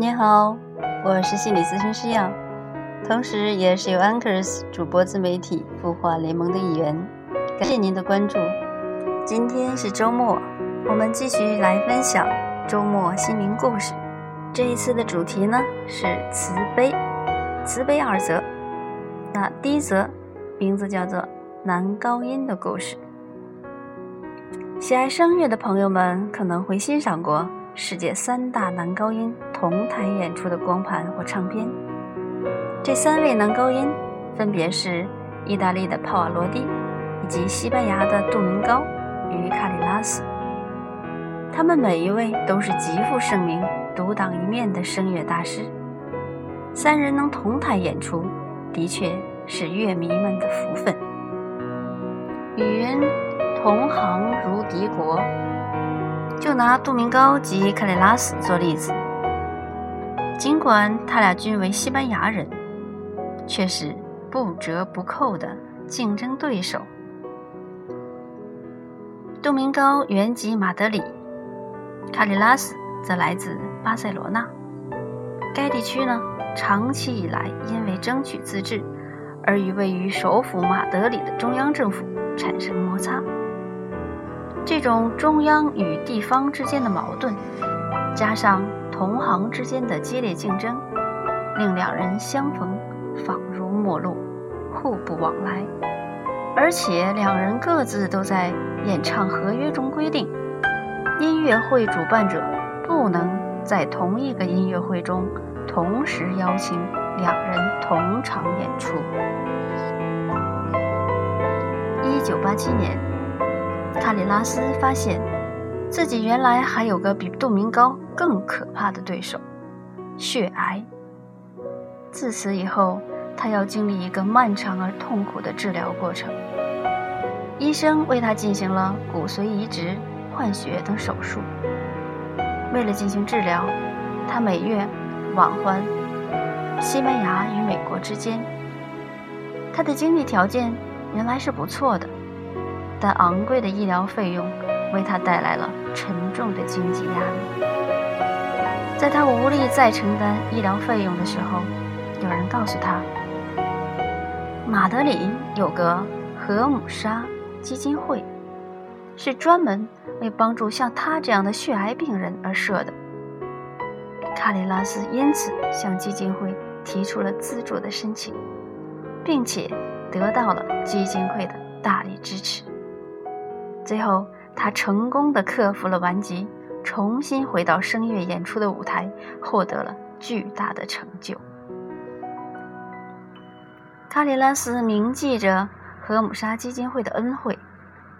你好，我是心理咨询师耀，同时也是由 Anchors 主播自媒体孵化联盟的一员。感谢您的关注。今天是周末，我们继续来分享周末心灵故事。这一次的主题呢是慈悲，慈悲二则。那第一则名字叫做男高音的故事。喜爱声乐的朋友们可能会欣赏过世界三大男高音同台演出的光盘或唱片。这三位男高音分别是意大利的帕瓦罗蒂，以及西班牙的杜明高与卡里拉斯。他们每一位都是极负盛名、独当一面的声乐大师。三人能同台演出，的确是乐迷们的福分。语云。同行如敌国，就拿杜明高及卡里拉斯做例子。尽管他俩均为西班牙人，却是不折不扣的竞争对手。杜明高原籍马德里，卡里拉斯则来自巴塞罗那。该地区呢，长期以来因为争取自治，而与位于首府马德里的中央政府产生摩擦。这种中央与地方之间的矛盾，加上同行之间的激烈竞争，令两人相逢仿如陌路，互不往来。而且两人各自都在演唱合约中规定，音乐会主办者不能在同一个音乐会中同时邀请两人同场演出。一九八七年。卡里拉斯发现自己原来还有个比杜明高更可怕的对手——血癌。自此以后，他要经历一个漫长而痛苦的治疗过程。医生为他进行了骨髓移植、换血等手术。为了进行治疗，他每月往还西班牙与美国之间。他的经济条件原来是不错的。但昂贵的医疗费用为他带来了沉重的经济压力。在他无力再承担医疗费用的时候，有人告诉他，马德里有个和姆沙基金会，是专门为帮助像他这样的血癌病人而设的。卡里拉斯因此向基金会提出了资助的申请，并且得到了基金会的大力支持。最后，他成功的克服了顽疾，重新回到声乐演出的舞台，获得了巨大的成就。卡里拉斯铭记着和姆沙基金会的恩惠，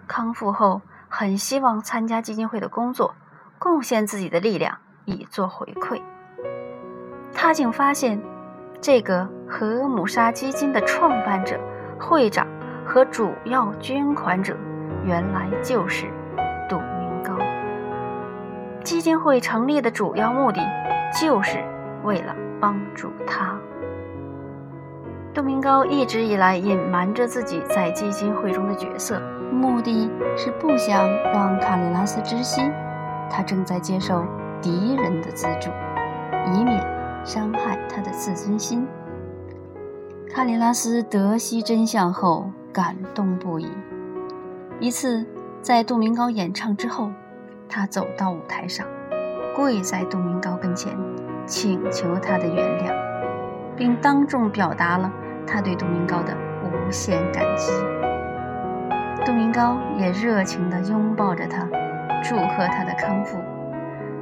康复后很希望参加基金会的工作，贡献自己的力量以作回馈。他竟发现，这个和姆沙基金的创办者、会长和主要捐款者。原来就是杜明高。基金会成立的主要目的，就是为了帮助他。杜明高一直以来隐瞒着自己在基金会中的角色，目的是不想让卡里拉斯知悉他正在接受敌人的资助，以免伤害他的自尊心。卡里拉斯得悉真相后，感动不已。一次，在杜明高演唱之后，他走到舞台上，跪在杜明高跟前，请求他的原谅，并当众表达了他对杜明高的无限感激。杜明高也热情地拥抱着他，祝贺他的康复。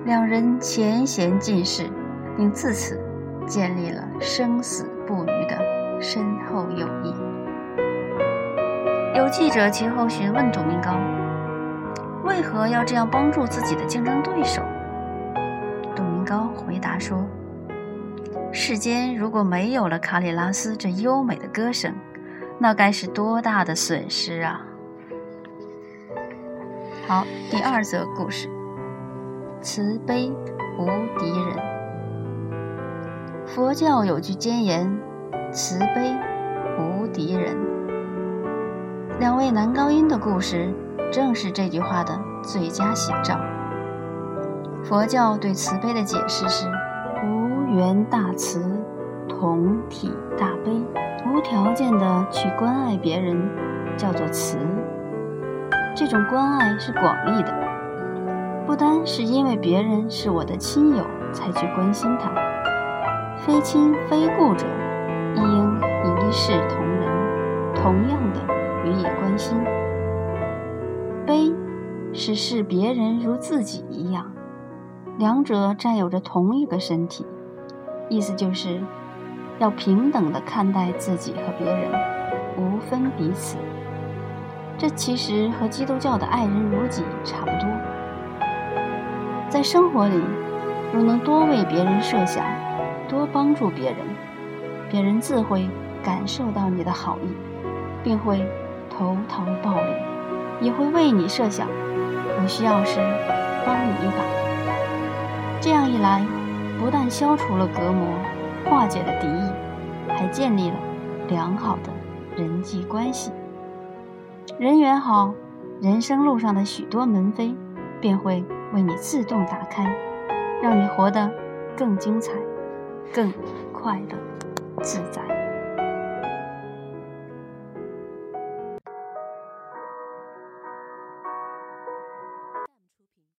两人前嫌尽释，并自此建立了生死不渝的深厚友谊。有记者其后询问杜明高，为何要这样帮助自己的竞争对手？杜明高回答说：“世间如果没有了卡里拉斯这优美的歌声，那该是多大的损失啊！”好，第二则故事：慈悲无敌人。佛教有句箴言：“慈悲无敌人。”两位男高音的故事，正是这句话的最佳写照。佛教对慈悲的解释是：无缘大慈，同体大悲，无条件的去关爱别人，叫做慈。这种关爱是广义的，不单是因为别人是我的亲友才去关心他，非亲非故者，亦应一视同仁，同样的予以关心。悲，是视别人如自己一样。两者占有着同一个身体，意思就是要平等的看待自己和别人，无分彼此。这其实和基督教的爱人如己差不多。在生活里，若能多为别人设想，多帮助别人，别人自会感受到你的好意，并会投桃报李，也会为你设想，有需要时帮你一把。这样一来，不但消除了隔膜，化解了敌意，还建立了良好的人际关系。人缘好，人生路上的许多门扉便会为你自动打开，让你活得更精彩、更快乐、自在。